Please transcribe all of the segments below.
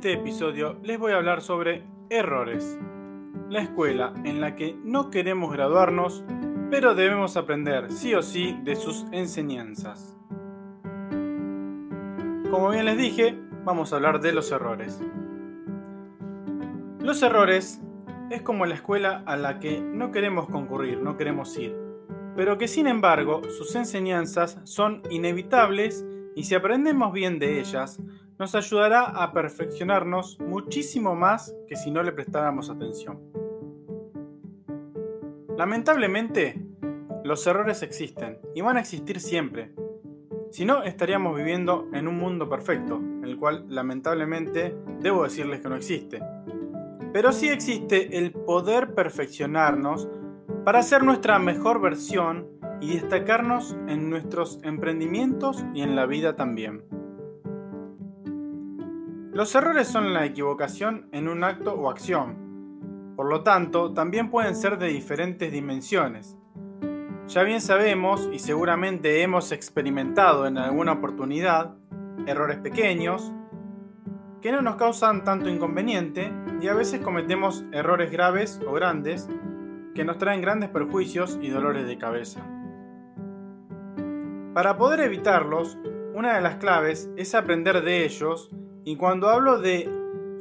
Este episodio les voy a hablar sobre errores. La escuela en la que no queremos graduarnos, pero debemos aprender sí o sí de sus enseñanzas. Como bien les dije, vamos a hablar de los errores. Los errores es como la escuela a la que no queremos concurrir, no queremos ir, pero que sin embargo sus enseñanzas son inevitables y si aprendemos bien de ellas, nos ayudará a perfeccionarnos muchísimo más que si no le prestáramos atención. Lamentablemente, los errores existen y van a existir siempre. Si no, estaríamos viviendo en un mundo perfecto, el cual lamentablemente debo decirles que no existe. Pero sí existe el poder perfeccionarnos para ser nuestra mejor versión y destacarnos en nuestros emprendimientos y en la vida también. Los errores son la equivocación en un acto o acción. Por lo tanto, también pueden ser de diferentes dimensiones. Ya bien sabemos y seguramente hemos experimentado en alguna oportunidad errores pequeños que no nos causan tanto inconveniente y a veces cometemos errores graves o grandes que nos traen grandes perjuicios y dolores de cabeza. Para poder evitarlos, una de las claves es aprender de ellos y cuando hablo de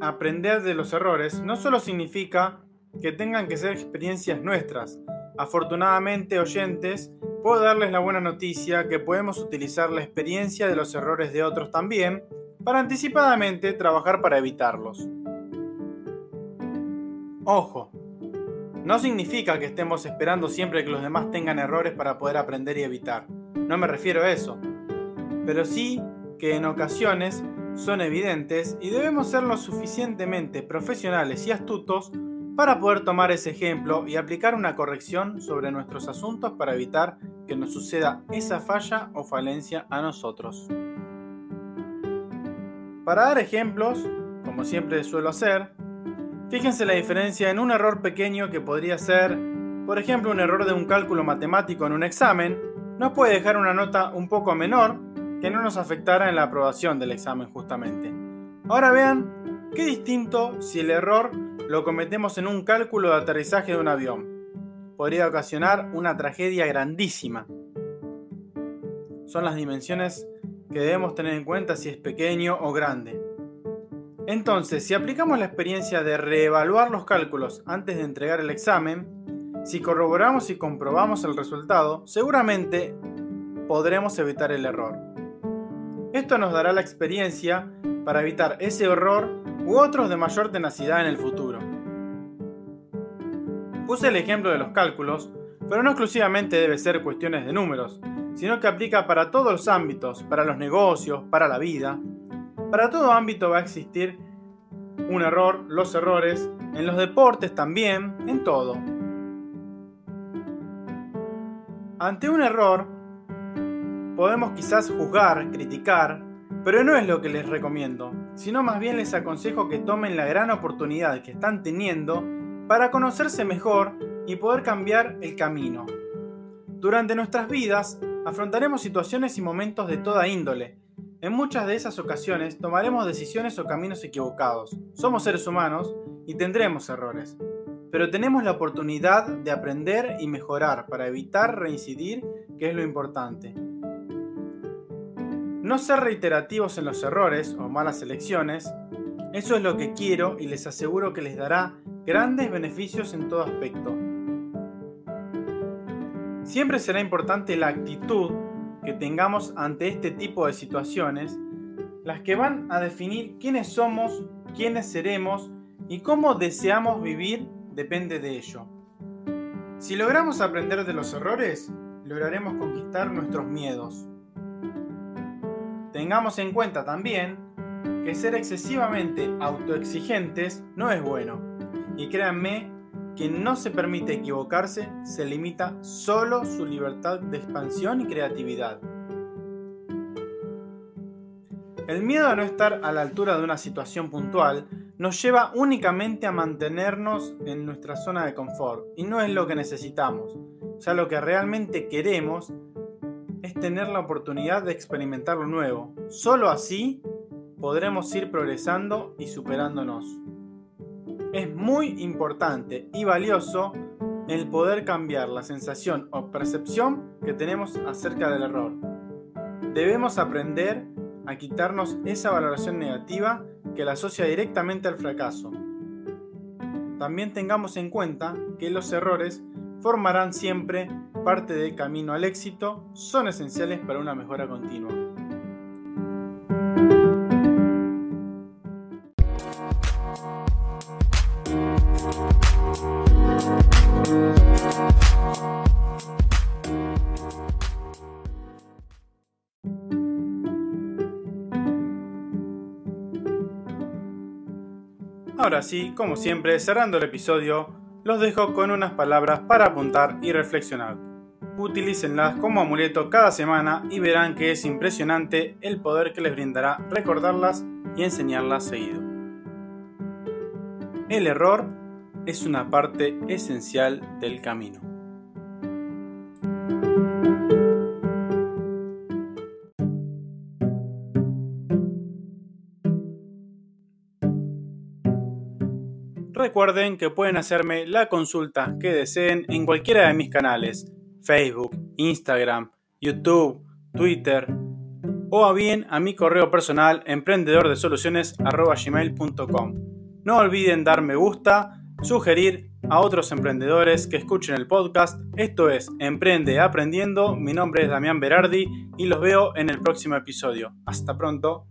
aprender de los errores, no solo significa que tengan que ser experiencias nuestras. Afortunadamente, oyentes, puedo darles la buena noticia que podemos utilizar la experiencia de los errores de otros también para anticipadamente trabajar para evitarlos. Ojo, no significa que estemos esperando siempre que los demás tengan errores para poder aprender y evitar. No me refiero a eso. Pero sí que en ocasiones son evidentes y debemos ser lo suficientemente profesionales y astutos para poder tomar ese ejemplo y aplicar una corrección sobre nuestros asuntos para evitar que nos suceda esa falla o falencia a nosotros. Para dar ejemplos, como siempre suelo hacer, fíjense la diferencia en un error pequeño que podría ser, por ejemplo, un error de un cálculo matemático en un examen, nos puede dejar una nota un poco menor que no nos afectara en la aprobación del examen justamente. Ahora vean qué distinto si el error lo cometemos en un cálculo de aterrizaje de un avión. Podría ocasionar una tragedia grandísima. Son las dimensiones que debemos tener en cuenta si es pequeño o grande. Entonces, si aplicamos la experiencia de reevaluar los cálculos antes de entregar el examen, si corroboramos y comprobamos el resultado, seguramente podremos evitar el error. Esto nos dará la experiencia para evitar ese error u otros de mayor tenacidad en el futuro. Puse el ejemplo de los cálculos, pero no exclusivamente debe ser cuestiones de números, sino que aplica para todos los ámbitos, para los negocios, para la vida, para todo ámbito va a existir un error, los errores, en los deportes también, en todo. Ante un error, podemos quizás juzgar, criticar, pero no es lo que les recomiendo, sino más bien les aconsejo que tomen la gran oportunidad que están teniendo para conocerse mejor y poder cambiar el camino. Durante nuestras vidas afrontaremos situaciones y momentos de toda índole, en muchas de esas ocasiones tomaremos decisiones o caminos equivocados. Somos seres humanos y tendremos errores. Pero tenemos la oportunidad de aprender y mejorar para evitar reincidir, que es lo importante. No ser reiterativos en los errores o malas elecciones, eso es lo que quiero y les aseguro que les dará grandes beneficios en todo aspecto. Siempre será importante la actitud que tengamos ante este tipo de situaciones, las que van a definir quiénes somos, quiénes seremos y cómo deseamos vivir depende de ello. Si logramos aprender de los errores, lograremos conquistar nuestros miedos. Tengamos en cuenta también que ser excesivamente autoexigentes no es bueno. Y créanme quien no se permite equivocarse se limita solo su libertad de expansión y creatividad. El miedo a no estar a la altura de una situación puntual nos lleva únicamente a mantenernos en nuestra zona de confort y no es lo que necesitamos. Ya lo que realmente queremos es tener la oportunidad de experimentar lo nuevo. Solo así podremos ir progresando y superándonos. Es muy importante y valioso el poder cambiar la sensación o percepción que tenemos acerca del error. Debemos aprender a quitarnos esa valoración negativa que la asocia directamente al fracaso. También tengamos en cuenta que los errores formarán siempre parte del camino al éxito, son esenciales para una mejora continua. Ahora sí, como siempre, cerrando el episodio, los dejo con unas palabras para apuntar y reflexionar. Utilícenlas como amuleto cada semana y verán que es impresionante el poder que les brindará recordarlas y enseñarlas seguido. El error es una parte esencial del camino. Recuerden que pueden hacerme la consulta que deseen en cualquiera de mis canales, Facebook, Instagram, YouTube, Twitter, o a bien a mi correo personal emprendedordesoluciones.gmail.com. No olviden dar me gusta, sugerir a otros emprendedores que escuchen el podcast. Esto es Emprende Aprendiendo. Mi nombre es Damián Berardi y los veo en el próximo episodio. Hasta pronto.